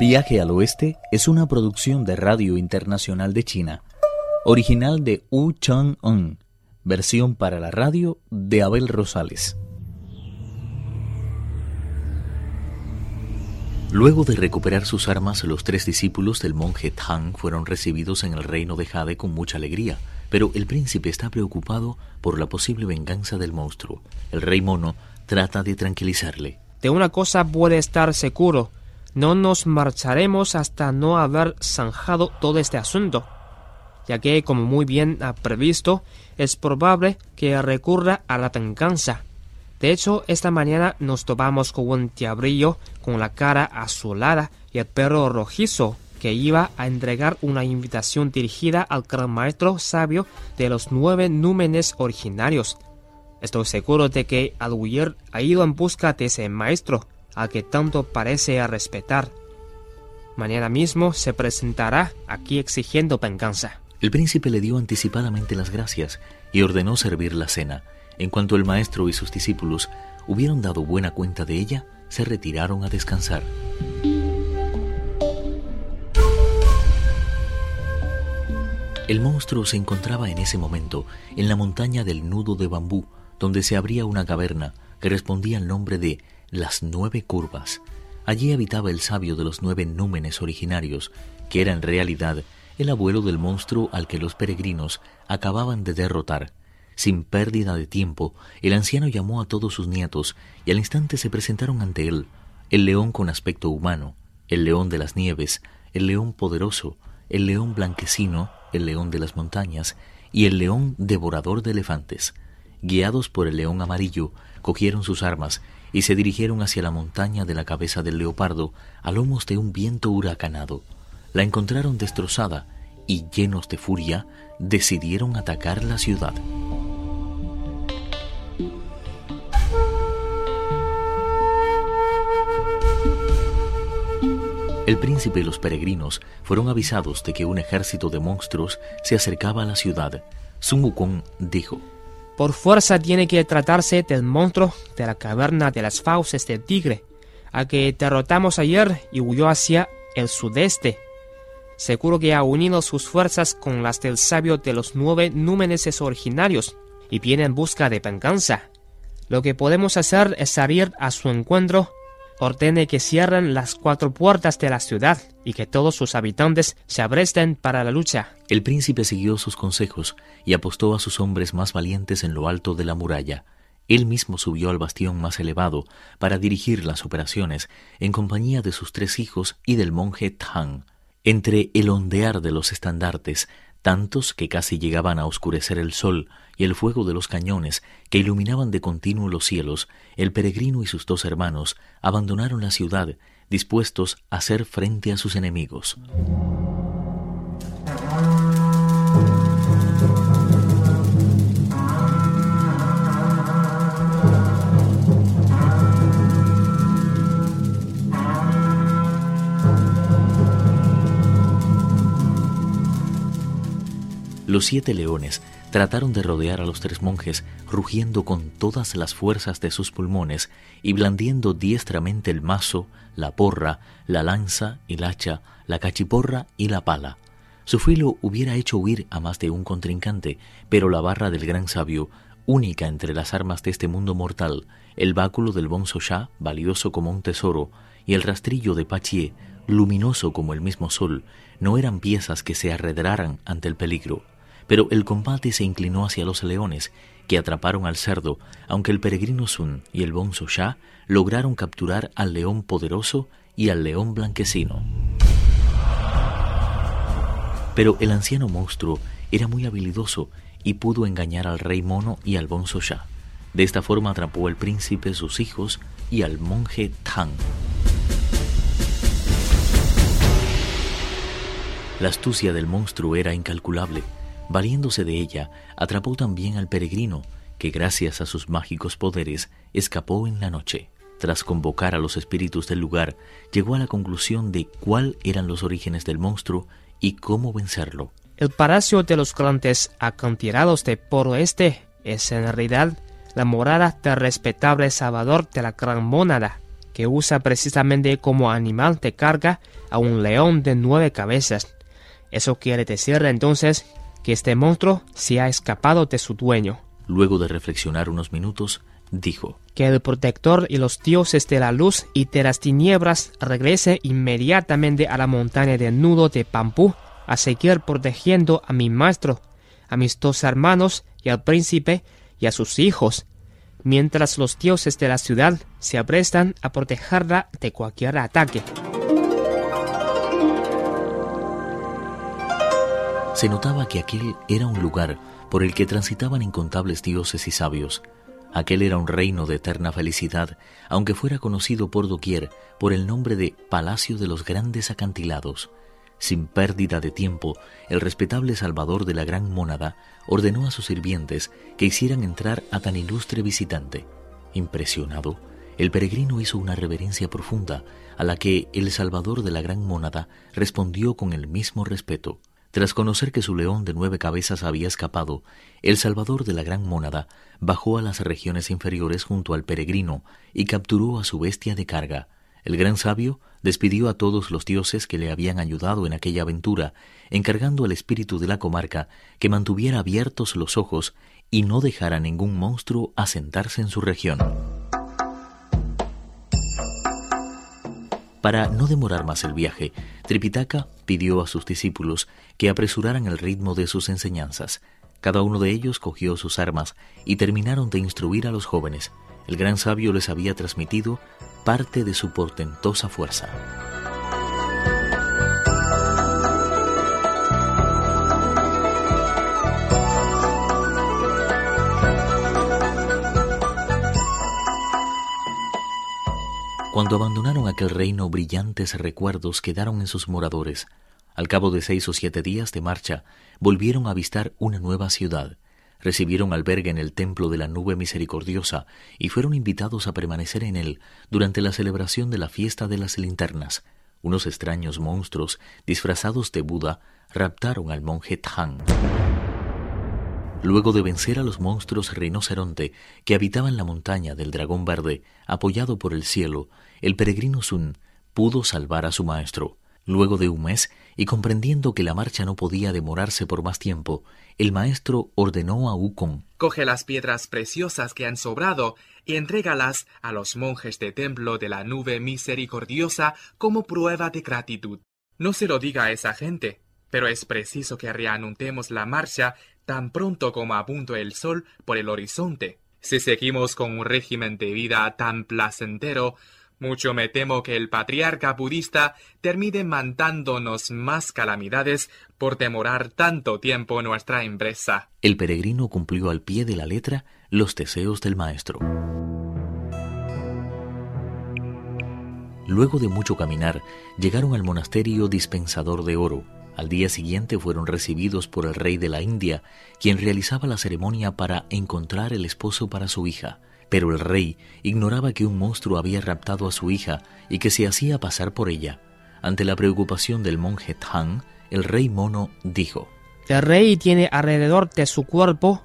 Viaje al Oeste es una producción de Radio Internacional de China, original de Wu Chang-un, versión para la radio de Abel Rosales. Luego de recuperar sus armas, los tres discípulos del monje Tang fueron recibidos en el reino de Jade con mucha alegría, pero el príncipe está preocupado por la posible venganza del monstruo. El rey mono trata de tranquilizarle. De una cosa puede estar seguro, no nos marcharemos hasta no haber zanjado todo este asunto, ya que, como muy bien ha previsto, es probable que recurra a la venganza. De hecho, esta mañana nos topamos con un diabrillo con la cara azulada y el perro rojizo que iba a entregar una invitación dirigida al gran maestro sabio de los nueve númenes originarios. Estoy seguro de que al huir ha ido en busca de ese maestro a que tanto parece a respetar. Mañana mismo se presentará aquí exigiendo venganza. El príncipe le dio anticipadamente las gracias y ordenó servir la cena. En cuanto el maestro y sus discípulos hubieron dado buena cuenta de ella, se retiraron a descansar. El monstruo se encontraba en ese momento en la montaña del nudo de bambú, donde se abría una caverna que respondía al nombre de las nueve curvas. Allí habitaba el sabio de los nueve númenes originarios, que era en realidad el abuelo del monstruo al que los peregrinos acababan de derrotar. Sin pérdida de tiempo, el anciano llamó a todos sus nietos y al instante se presentaron ante él el león con aspecto humano, el león de las nieves, el león poderoso, el león blanquecino, el león de las montañas y el león devorador de elefantes. Guiados por el león amarillo, cogieron sus armas y se dirigieron hacia la montaña de la cabeza del leopardo a lomos de un viento huracanado. La encontraron destrozada y, llenos de furia, decidieron atacar la ciudad. El príncipe y los peregrinos fueron avisados de que un ejército de monstruos se acercaba a la ciudad. Sun Wukong dijo, por fuerza tiene que tratarse del monstruo de la caverna de las fauces del tigre, a que derrotamos ayer y huyó hacia el sudeste. Seguro que ha unido sus fuerzas con las del sabio de los nueve númenes originarios y viene en busca de venganza. Lo que podemos hacer es salir a su encuentro ordene que cierren las cuatro puertas de la ciudad y que todos sus habitantes se abresten para la lucha. El príncipe siguió sus consejos y apostó a sus hombres más valientes en lo alto de la muralla. Él mismo subió al bastión más elevado para dirigir las operaciones en compañía de sus tres hijos y del monje Tang. Entre el ondear de los estandartes, tantos que casi llegaban a oscurecer el sol y el fuego de los cañones que iluminaban de continuo los cielos, el peregrino y sus dos hermanos abandonaron la ciudad dispuestos a hacer frente a sus enemigos. Los siete leones trataron de rodear a los tres monjes, rugiendo con todas las fuerzas de sus pulmones y blandiendo diestramente el mazo, la porra, la lanza, el hacha, la cachiporra y la pala. Su filo hubiera hecho huir a más de un contrincante, pero la barra del gran sabio, única entre las armas de este mundo mortal, el báculo del Bonzo Shah, valioso como un tesoro, y el rastrillo de Pachier, luminoso como el mismo sol, no eran piezas que se arredraran ante el peligro. Pero el combate se inclinó hacia los leones, que atraparon al cerdo, aunque el peregrino Sun y el bonzo Shah lograron capturar al león poderoso y al león blanquecino. Pero el anciano monstruo era muy habilidoso y pudo engañar al rey mono y al bonzo Shah. De esta forma atrapó al príncipe, sus hijos y al monje Tang. La astucia del monstruo era incalculable Valiéndose de ella, atrapó también al peregrino, que gracias a sus mágicos poderes escapó en la noche. Tras convocar a los espíritus del lugar, llegó a la conclusión de cuál eran los orígenes del monstruo y cómo vencerlo. El palacio de los grandes acantilados de Poro Este es en realidad la morada del respetable Salvador de la Gran Mónada, que usa precisamente como animal de carga a un león de nueve cabezas. Eso quiere decir entonces que este monstruo se ha escapado de su dueño. Luego de reflexionar unos minutos, dijo que el protector y los dioses de la luz y de las tinieblas regrese inmediatamente a la montaña de nudo de Pampú a seguir protegiendo a mi maestro, a mis dos hermanos y al príncipe y a sus hijos, mientras los dioses de la ciudad se aprestan a protegerla de cualquier ataque. Se notaba que aquel era un lugar por el que transitaban incontables dioses y sabios. Aquel era un reino de eterna felicidad, aunque fuera conocido por doquier por el nombre de Palacio de los Grandes Acantilados. Sin pérdida de tiempo, el respetable salvador de la gran mónada ordenó a sus sirvientes que hicieran entrar a tan ilustre visitante. Impresionado, el peregrino hizo una reverencia profunda, a la que el salvador de la gran mónada respondió con el mismo respeto. Tras conocer que su león de nueve cabezas había escapado, el salvador de la gran mónada bajó a las regiones inferiores junto al peregrino y capturó a su bestia de carga. El gran sabio despidió a todos los dioses que le habían ayudado en aquella aventura, encargando al espíritu de la comarca que mantuviera abiertos los ojos y no dejara ningún monstruo asentarse en su región. Para no demorar más el viaje, Tripitaka pidió a sus discípulos que apresuraran el ritmo de sus enseñanzas. Cada uno de ellos cogió sus armas y terminaron de instruir a los jóvenes. El gran sabio les había transmitido parte de su portentosa fuerza. Cuando abandonaron aquel reino, brillantes recuerdos quedaron en sus moradores. Al cabo de seis o siete días de marcha, volvieron a avistar una nueva ciudad. Recibieron albergue en el templo de la nube misericordiosa y fueron invitados a permanecer en él durante la celebración de la fiesta de las linternas. Unos extraños monstruos, disfrazados de Buda, raptaron al monje Tang. Luego de vencer a los monstruos rinoceronte que habitaban la montaña del dragón verde, apoyado por el cielo, el peregrino Sun pudo salvar a su maestro. Luego de un mes, y comprendiendo que la marcha no podía demorarse por más tiempo, el maestro ordenó a Wukong Coge las piedras preciosas que han sobrado y entrégalas a los monjes de templo de la nube misericordiosa como prueba de gratitud. No se lo diga a esa gente, pero es preciso que reanudemos la marcha tan pronto como apunte el sol por el horizonte. Si seguimos con un régimen de vida tan placentero, mucho me temo que el patriarca budista termine mandándonos más calamidades por demorar tanto tiempo nuestra empresa. El peregrino cumplió al pie de la letra los deseos del maestro. Luego de mucho caminar, llegaron al monasterio dispensador de oro, al día siguiente fueron recibidos por el rey de la India, quien realizaba la ceremonia para encontrar el esposo para su hija. Pero el rey ignoraba que un monstruo había raptado a su hija y que se hacía pasar por ella. Ante la preocupación del monje Tang, el rey mono dijo, El rey tiene alrededor de su cuerpo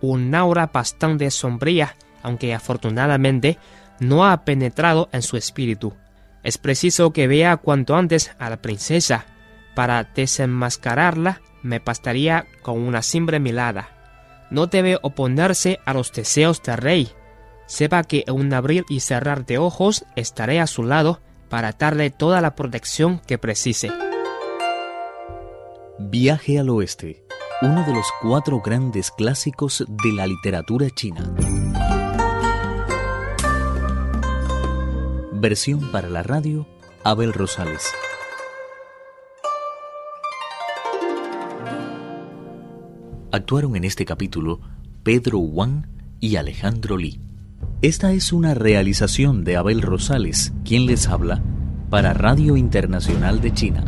un aura bastante sombría, aunque afortunadamente no ha penetrado en su espíritu. Es preciso que vea cuanto antes a la princesa, para desenmascararla me bastaría con una simple mirada. No debe oponerse a los deseos del rey. Sepa que en un abrir y cerrar de ojos estaré a su lado para darle toda la protección que precise. Viaje al oeste, uno de los cuatro grandes clásicos de la literatura china. Versión para la radio, Abel Rosales. Actuaron en este capítulo Pedro Wang y Alejandro Lee. Esta es una realización de Abel Rosales, quien les habla, para Radio Internacional de China.